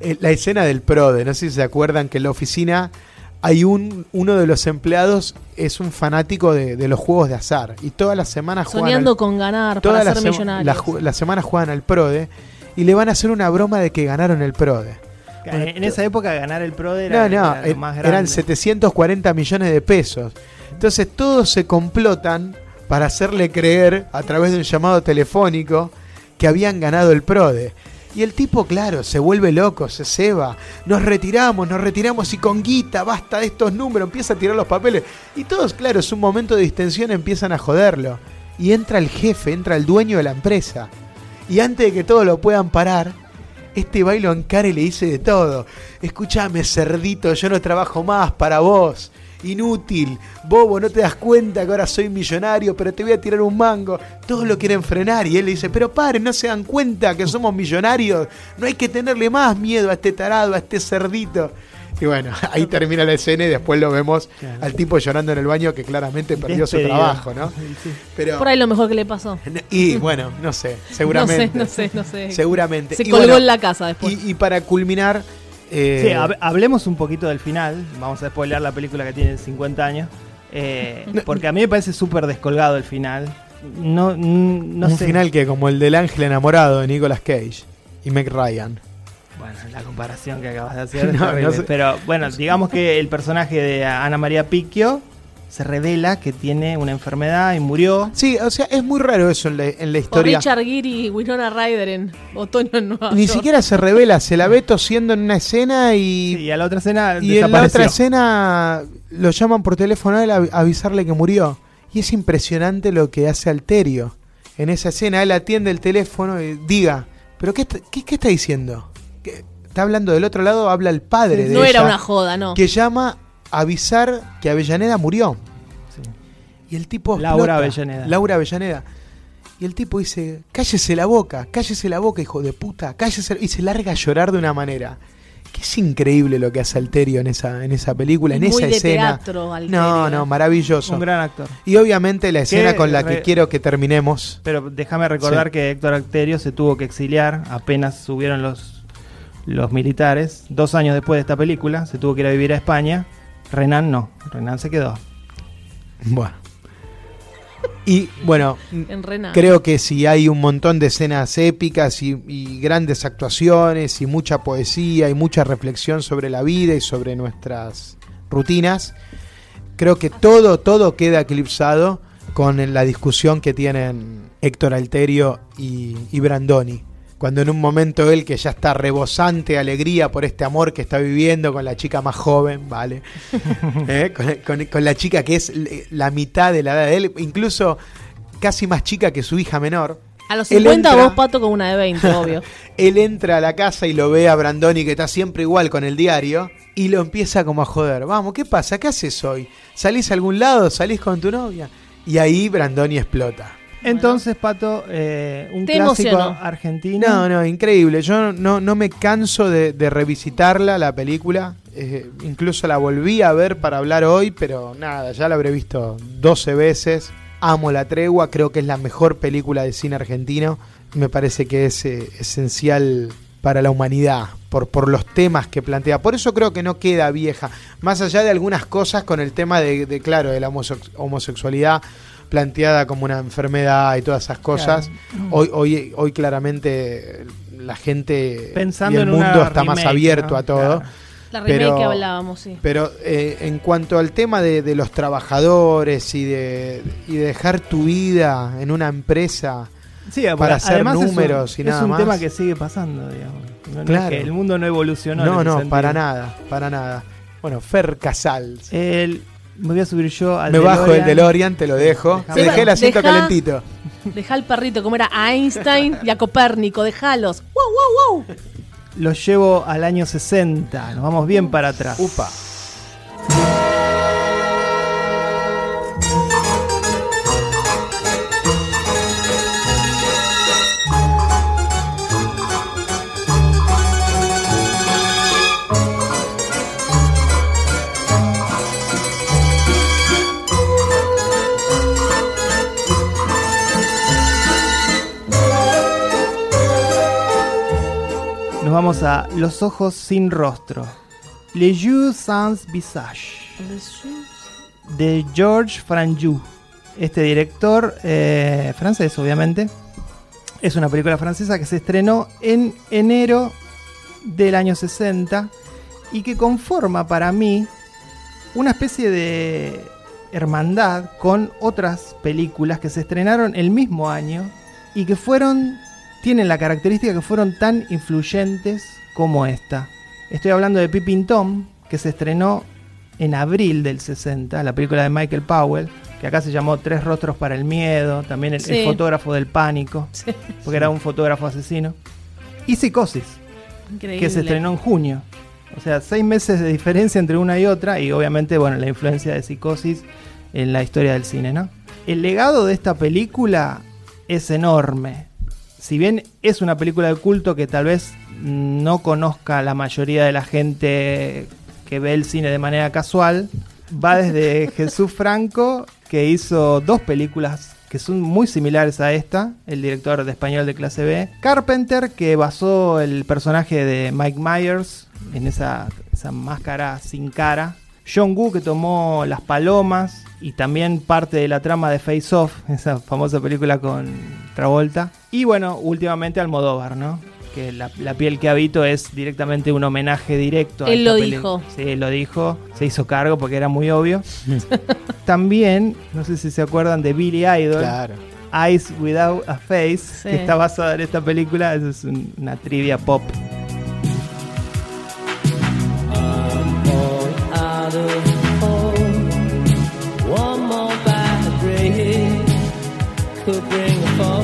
Eh, La escena del PRODE, no sé si se acuerdan que en la oficina hay un uno de los empleados es un fanático de, de los juegos de azar y todas las semanas juegan Soñando al- con ganar todas para las ser sema- millonario. la ju- las semanas juegan al PRODE y le van a hacer una broma de que ganaron el PRODE. En esa época ganar el PRO era, No, no, era lo más grande. eran 740 millones de pesos. Entonces todos se complotan para hacerle creer a través de un llamado telefónico que habían ganado el PRODE. Y el tipo, claro, se vuelve loco, se ceba. Nos retiramos, nos retiramos y con guita, basta de estos números, empieza a tirar los papeles. Y todos, claro, es un momento de distensión, empiezan a joderlo. Y entra el jefe, entra el dueño de la empresa. Y antes de que todos lo puedan parar, este bailo encara y le dice de todo. Escúchame, cerdito, yo no trabajo más para vos. Inútil, bobo, no te das cuenta que ahora soy millonario, pero te voy a tirar un mango. Todos lo quieren frenar y él le dice, pero paren, no se dan cuenta que somos millonarios. No hay que tenerle más miedo a este tarado, a este cerdito. Y bueno, [LAUGHS] ahí termina la escena y después lo vemos Claro. al tipo llorando en el baño que claramente perdió su Despedido. trabajo, ¿no? Sí. Pero, Por ahí lo mejor que le pasó. y bueno, no sé, seguramente. [LAUGHS] No sé, no sé, no sé. Seguramente. Se Y colgó bueno, en la casa después. y, y para culminar. Eh, Sí, hab- hablemos un poquito del final. Vamos a spoilear la película que tiene 50 años. Eh, porque a mí me parece súper descolgado el final. No, no un sé. final que como el del ángel enamorado de Nicolas Cage y Meg Ryan. Bueno, la comparación que acabas de hacer [LAUGHS] No, no sé. Pero bueno, digamos que el personaje de Ana María Picchio se revela que tiene una enfermedad y murió. Sí, o sea, es muy raro eso en la, en la O historia. Richard Gere y Winona Ryder en Otoño en Nueva Ni York. siquiera se revela, se la ve tosiendo en una escena y, Y a la otra escena y en la otra escena lo llaman por teléfono a él a avisarle que murió. Y es impresionante lo que hace Alterio. En esa escena él atiende el teléfono y diga, ¿pero qué, está- qué, qué está diciendo? ¿Qué- Está hablando del otro lado, habla el padre de No era una joda, no. que llama avisar que Avellaneda murió. Sí. Y el tipo Laura. Avellaneda. Laura Avellaneda. Y el tipo dice, cállese la boca, cállese la boca, hijo de puta, cállese. Y se larga a llorar de una manera. Que es increíble lo que hace Alterio en esa, en esa película, en Muy esa de escena. teatro, Alterio, no, no, maravilloso. Un gran actor. Y obviamente la escena Que con la re- que quiero que terminemos. Pero déjame recordar Sí. que Héctor Acterio se tuvo que exiliar apenas subieron los, los militares. Dos años después de esta película, se tuvo que ir a vivir a España. Renan no, Renan se quedó. Bueno. Y bueno, [LAUGHS] En Renan. creo que si hay un montón de escenas épicas y, y grandes actuaciones y mucha poesía y mucha reflexión sobre la vida y sobre nuestras rutinas, creo que todo, todo queda eclipsado con la discusión que tienen Héctor Alterio y, y Brandoni. Cuando en un momento él, que ya está rebosante de alegría por este amor que está viviendo con la chica más joven, ¿vale? [LAUGHS] ¿Eh? con, con- con la chica que es la mitad de la edad de él, incluso casi más chica que su hija menor. A los Él 50 entra- vos, Pato, con una de 20, obvio. [LAUGHS] Él entra a la casa y lo ve a Brandoni que está siempre igual con el diario y lo empieza como a joder. Vamos, ¿qué pasa? ¿Qué haces hoy? ¿Salís a algún lado? ¿Salís con tu novia? Y ahí Brandoni explota. Entonces, Pato, eh, un Te clásico emocionó. argentino. No, no, increíble. Yo no, no me canso de, de revisitarla, la película. Eh, incluso la volví a ver para hablar hoy, pero nada, ya la habré visto 12 veces. Amo La Tregua, creo que es la mejor película de cine argentino. Me parece que es eh, esencial para la humanidad, por, por los temas que plantea. Por eso creo que no queda vieja. Más allá de algunas cosas con el tema de, de, claro, de la homosex- homosexualidad planteada como una enfermedad y todas esas cosas. Hoy, hoy, hoy claramente la gente Pensando y el en mundo está más abierto ¿no? a todo. Claro. La remake Pero- que hablábamos, sí. Pero eh, en cuanto al tema de, de los trabajadores y de, y de dejar tu vida en una empresa, Sí, para hacer es un- números y es nada un más. tema que sigue pasando, digamos. No, no es Claro. que el mundo no evolucionó. no, no, sentido. para nada, para nada. Bueno, Fer Casals. El- me voy a subir yo al Me bajo el DeLorean. Te lo dejo. Te dejé el asiento Deja- calentito. Deja al perrito, como era a Einstein y a Copérnico, dejalos. ¡Wow, wow, wow! Los llevo al año 60. Nos vamos bien para atrás. Upa. Vamos a Los ojos sin rostro. Les yeux sans visage. De Georges Franju. Este director eh, francés, obviamente. Es una película francesa que se estrenó en enero del año 60 y que conforma para mí una especie de hermandad con otras películas que se estrenaron el mismo año y que fueron tienen la característica que fueron tan influyentes como esta. Estoy hablando de Pippin Tom, que se estrenó en abril del 60, la película de Michael Powell, que acá se llamó Tres rostros para el miedo, también el, fotógrafo del pánico, Sí. porque era un fotógrafo asesino. Y Psicosis, Increíble. que se estrenó en junio. O sea, seis meses de diferencia entre una y otra y obviamente, bueno, la influencia de Psicosis en la historia del cine, ¿no? El legado de esta película es enorme. Si bien es una película de culto que tal vez no conozca la mayoría de la gente que ve el cine de manera casual, va desde [LAUGHS] Jesús Franco, que hizo dos películas que son muy similares a esta, el director de español de clase B. Carpenter, que basó el personaje de Mike Myers en esa, esa máscara sin cara. John Woo, que tomó Las Palomas y también parte de la trama de Face Off, esa famosa película con Travolta. Y bueno, últimamente Almodóvar, ¿no? Que la, la piel que habito es directamente un homenaje directo a Él esta lo peli- dijo. Sí, él lo dijo. Se hizo cargo porque era muy obvio. [LAUGHS] También, no sé si se acuerdan de Billy Idol. Claro. Eyes Without a Face, Sí. que está basada en esta película. Eso es un- una trivia pop. One could bring a fall.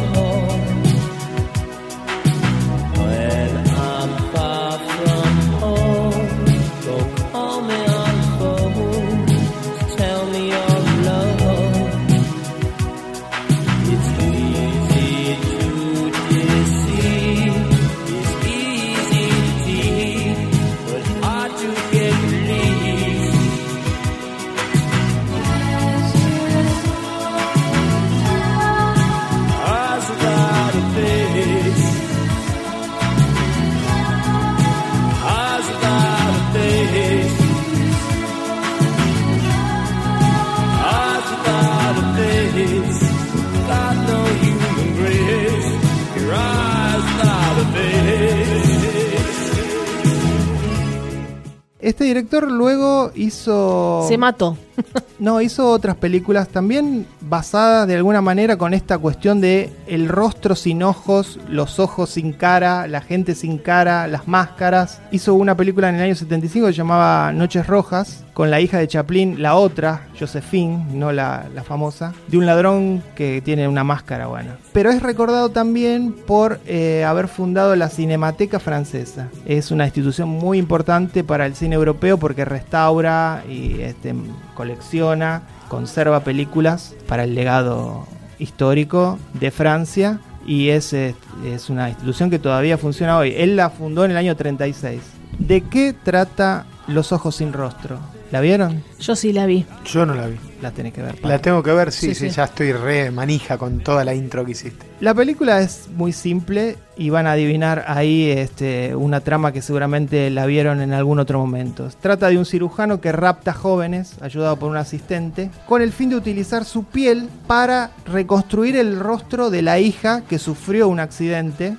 Director luego hizo... Se mató. [LAUGHS] No, hizo otras películas también basadas de alguna manera con esta cuestión de el rostro sin ojos, los ojos sin cara, la gente sin cara, las máscaras. Hizo una película en el año 75 que llamaba Noches Rojas, con la hija de Chaplin, la otra, Josephine, no la, la famosa, de un ladrón que tiene una máscara buena. Pero es recordado también por eh, haber fundado la Cinemateca Francesa. Es una institución muy importante para el cine europeo porque restaura y este, colecciona, conserva películas para el legado histórico de Francia y es, es una institución que todavía funciona hoy. Él la fundó en el año 36. ¿De qué trata Los Ojos sin Rostro? ¿La vieron? Yo sí la vi. Yo no la vi. La tenés que ver. La tengo que ver, sí, Sí, sí, sí. ya estoy re manija con toda la intro que hiciste. La película es muy simple y van a adivinar ahí este, una trama que seguramente la vieron en algún otro momento. Trata de un cirujano que rapta jóvenes, ayudado por un asistente, con el fin de utilizar su piel para reconstruir el rostro de la hija que sufrió un accidente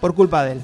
por culpa de él.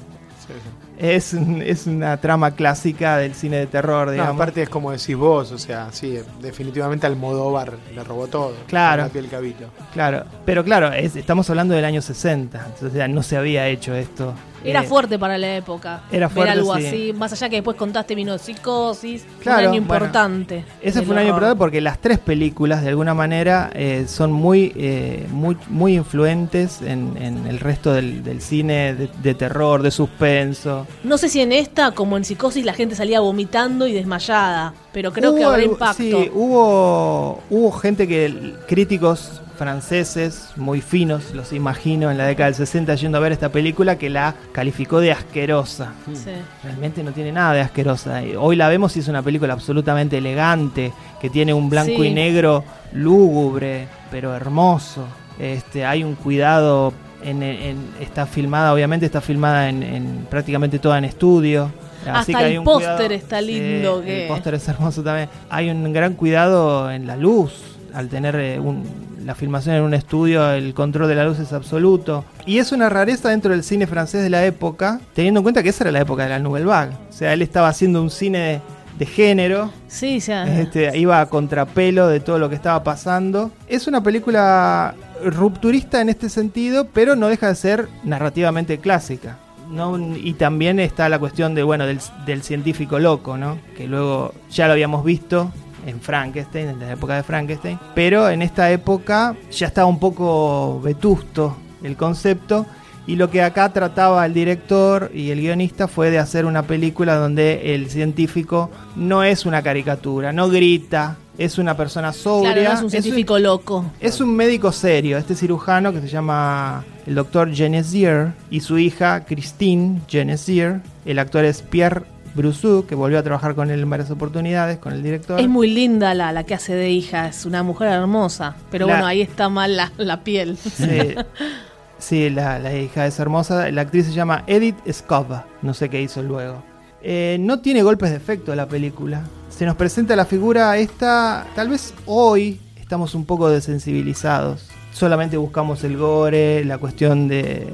Es, es una trama clásica del cine de terror, No, digamos. aparte es como decís vos, o sea, sí, definitivamente Almodóvar le robó todo. Claro. con La piel cabito. Claro, pero claro, es- estamos hablando del año 60, entonces no se había hecho esto. Era Eh, fuerte para la época. era fuerte, Ver algo sí. así. Más allá que después contaste vino psicosis. Claro, un año bueno, importante. Ese fue un año horror. importante porque las tres películas, de alguna manera, eh, son muy, eh, muy, muy influentes en, en el resto del, del cine de, de terror, de suspenso. No sé si en esta, como en psicosis, la gente salía vomitando y desmayada. Pero creo que habrá impacto. Sí, hubo, hubo gente que, críticos franceses muy finos, los imagino, en la década del 60 yendo a ver esta película que la calificó de asquerosa. Sí. Realmente no tiene nada de asquerosa. Hoy la vemos y es una película absolutamente elegante, que tiene un blanco Sí. y negro lúgubre, pero hermoso. Este, hay un cuidado, en, en- está filmada, obviamente está filmada en, en prácticamente toda en estudio. Así Hasta que el póster está Sí, lindo, que- El póster es hermoso también. Hay un gran cuidado en la luz, al tener eh, un- la filmación en un estudio, el control de la luz es absoluto. Y es una rareza dentro del cine francés de la época, teniendo en cuenta que esa era la época de la Nouvelle Vague. O sea, él estaba haciendo un cine de, de género, Sí, sea, este, iba a contrapelo de todo lo que estaba pasando. Es una película rupturista en este sentido, pero no deja de ser narrativamente clásica. ¿no? Y también está la cuestión de, bueno, del, del científico loco, ¿no? Que luego ya lo habíamos visto en Frankenstein, en la época de Frankenstein. Pero en esta época ya estaba un poco vetusto el concepto. Y lo que acá trataba el director y el guionista fue de hacer una película donde el científico no es una caricatura, no grita, es una persona sobria. claro, no es un científico loco. Es un médico serio, este cirujano que se llama el doctor Genesier y su hija Christine Genesier. El actor es Pierre Brousseau, que volvió a trabajar con él en varias oportunidades, con el director. Es muy linda la, la que hace de hija, es una mujer hermosa. Pero La- bueno, ahí está mal la, la piel. Sí, [LAUGHS] sí, la, la hija es hermosa. La actriz se llama Edith Scova. No sé qué hizo luego. Eh, no tiene golpes de efecto la película. Se nos presenta la figura esta. Tal vez hoy estamos un poco desensibilizados. Solamente buscamos el gore, la cuestión de,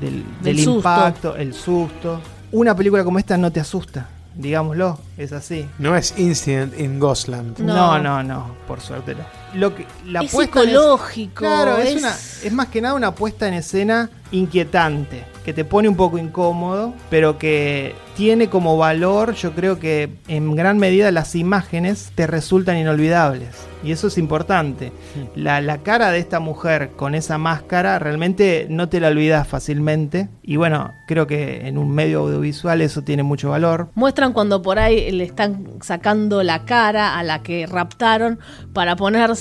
del, Del impacto, el susto. Una película como esta no te asusta, digámoslo, es así. No es Incident in Ghostland. No, No. no, no, por suerte no. Lo que, la es puesta en es- psicológico. Claro, es, es- una, es más que nada una puesta en escena inquietante, que te pone un poco incómodo, pero que tiene como valor, yo creo que en gran medida las imágenes te resultan inolvidables. Y eso es importante. La, la cara de esta mujer con esa máscara realmente no te la olvidas fácilmente. Y bueno, creo que en un medio audiovisual eso tiene mucho valor. Muestran cuando por ahí le están sacando la cara a la que raptaron para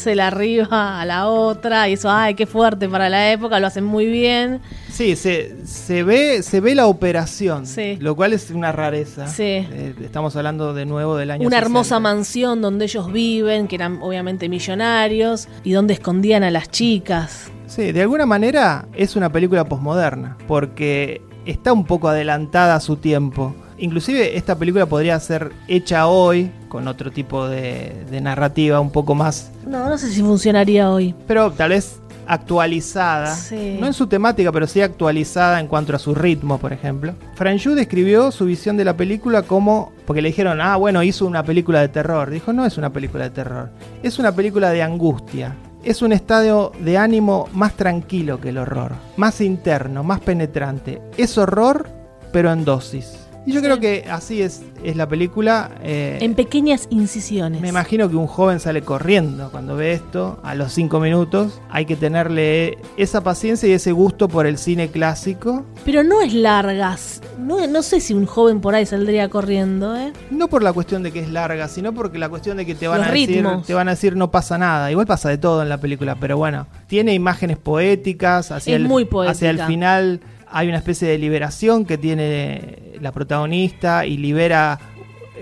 arriba a la otra. Y eso, ay, qué fuerte para la época, lo hacen muy bien. Sí, se, se ve se ve la operación, Sí. lo cual es una rareza. Sí. Eh, estamos hablando de nuevo del año Una 60. hermosa mansión donde ellos viven, que eran obviamente millonarios, y donde escondían a las chicas. Sí, de alguna manera es una película posmoderna, porque está un poco adelantada a su tiempo. Inclusive esta película podría ser hecha hoy con otro tipo de, de narrativa un poco más, No, no sé si funcionaría hoy. pero tal vez actualizada. Sí. No en su temática, pero sí actualizada en cuanto a su ritmo, por ejemplo. Franju describió su visión de la película como. Porque le dijeron, ah, bueno, hizo una película de terror. Dijo, no es una película de terror. Es una película de angustia. Es un estado de ánimo más tranquilo que el horror. Más interno, más penetrante. Es horror, pero en dosis. Y yo Sí. creo que así es, es la película. eh, En pequeñas incisiones. me imagino que un joven sale corriendo cuando ve esto a los cinco minutos. Hay que tenerle esa paciencia y ese gusto por el cine clásico. Pero no es largas. No, no sé si un joven por ahí saldría corriendo, ¿eh? No por la cuestión de que es larga, sino porque la cuestión de que te van, Los a decir, te van a decir no pasa nada. Igual pasa de todo en la película, pero bueno. Tiene imágenes poéticas. Hacia Es el, muy poética. Hacia el final hay una especie de liberación que tiene la protagonista y libera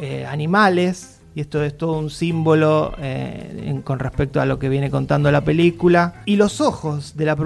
eh, animales. Y esto es todo un símbolo eh, en- con respecto a lo que viene contando la película. Y los ojos de la...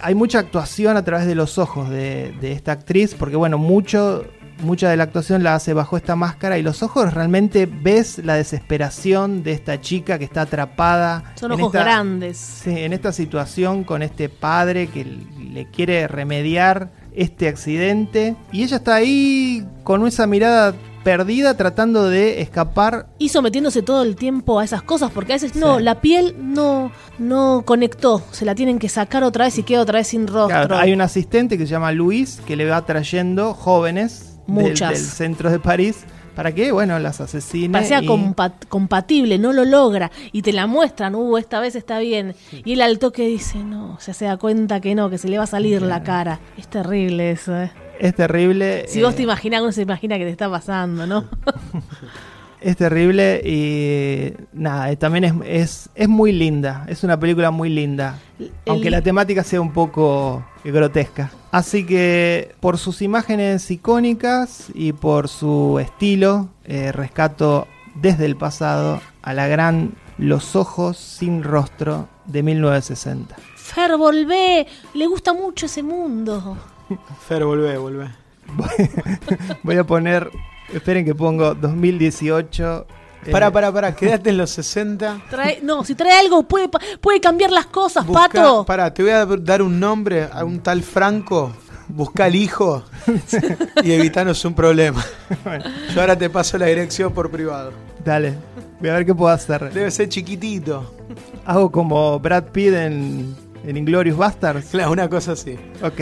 Hay mucha actuación a través de los ojos de, de esta actriz, porque bueno, mucho... Mucha de la actuación la hace bajo esta máscara y los ojos realmente ves la desesperación de esta chica que está atrapada. Son en ojos esta- grandes. Sí, en esta situación con este padre que le quiere remediar este accidente y ella está ahí con esa mirada perdida tratando de escapar. Y sometiéndose todo el tiempo a esas cosas, porque a veces no, Sí. la piel no, no conectó. Se la tienen que sacar otra vez y queda otra vez sin rostro. Claro, hay un asistente que se llama Luis que le va trayendo jóvenes. Del, centro de París para que, bueno, las asesine. Parecía y- compa- compatible, no lo logra. Y te la muestran, uh, esta vez está bien. Y él al toque dice, no, ya se da cuenta que no, que se le va a salir la cara. Es terrible eso, ¿eh? Es terrible. Si eh, vos te imaginás, uno se imagina que te está pasando, ¿no? [LAUGHS] Es terrible y nada, eh, también es, es, es muy linda, es una película muy linda, aunque la temática sea un poco grotesca. Así que por sus imágenes icónicas y por su estilo, eh, rescato desde el pasado a la gran Los ojos sin rostro de 1960. Fer, volvé, le gusta mucho ese mundo. [LAUGHS] Fer, volvé, volvé. [LAUGHS] Voy a poner, esperen que pongo 2018. Eh, Pará, pará, pará, quédate en los 60. Trae- no, si trae algo puede, puede cambiar las cosas, Busca- Pato. Pará, te voy a dar un nombre a un tal Franco. Busca al hijo y evitanos un problema. Yo ahora te paso la dirección por privado. Dale, voy a ver qué puedo hacer. Debe ser chiquitito. Hago como Brad Pitt en, en Inglorious Bastards. Claro, una cosa así. Ok.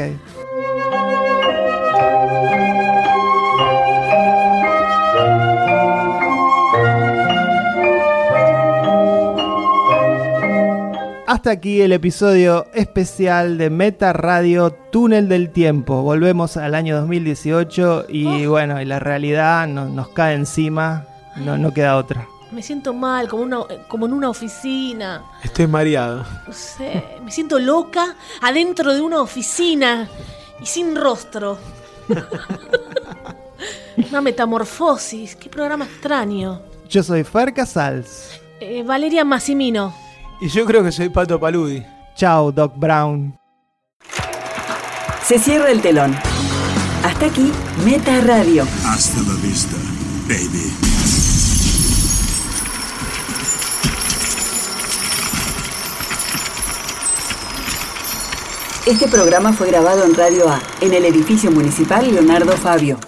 Hasta aquí el episodio especial de Meta Radio Túnel del Tiempo. Volvemos al año 2018 y bueno, y la realidad no- nos cae encima, no, no queda otra. Me siento mal, como, una, como en una oficina. Estoy mareado. No sé, me siento loca adentro de una oficina y sin rostro. [LAUGHS] una metamorfosis, qué programa extraño. Yo soy Fer Casals. Eh, Valeria Massimino. Y yo creo que soy Pato Paludi. Chao, Doc Brown. Se cierra el telón. Hasta aquí, Meta Radio. Hasta la vista, baby. Este programa fue grabado en Radio A, en el edificio municipal Leonardo Fabio.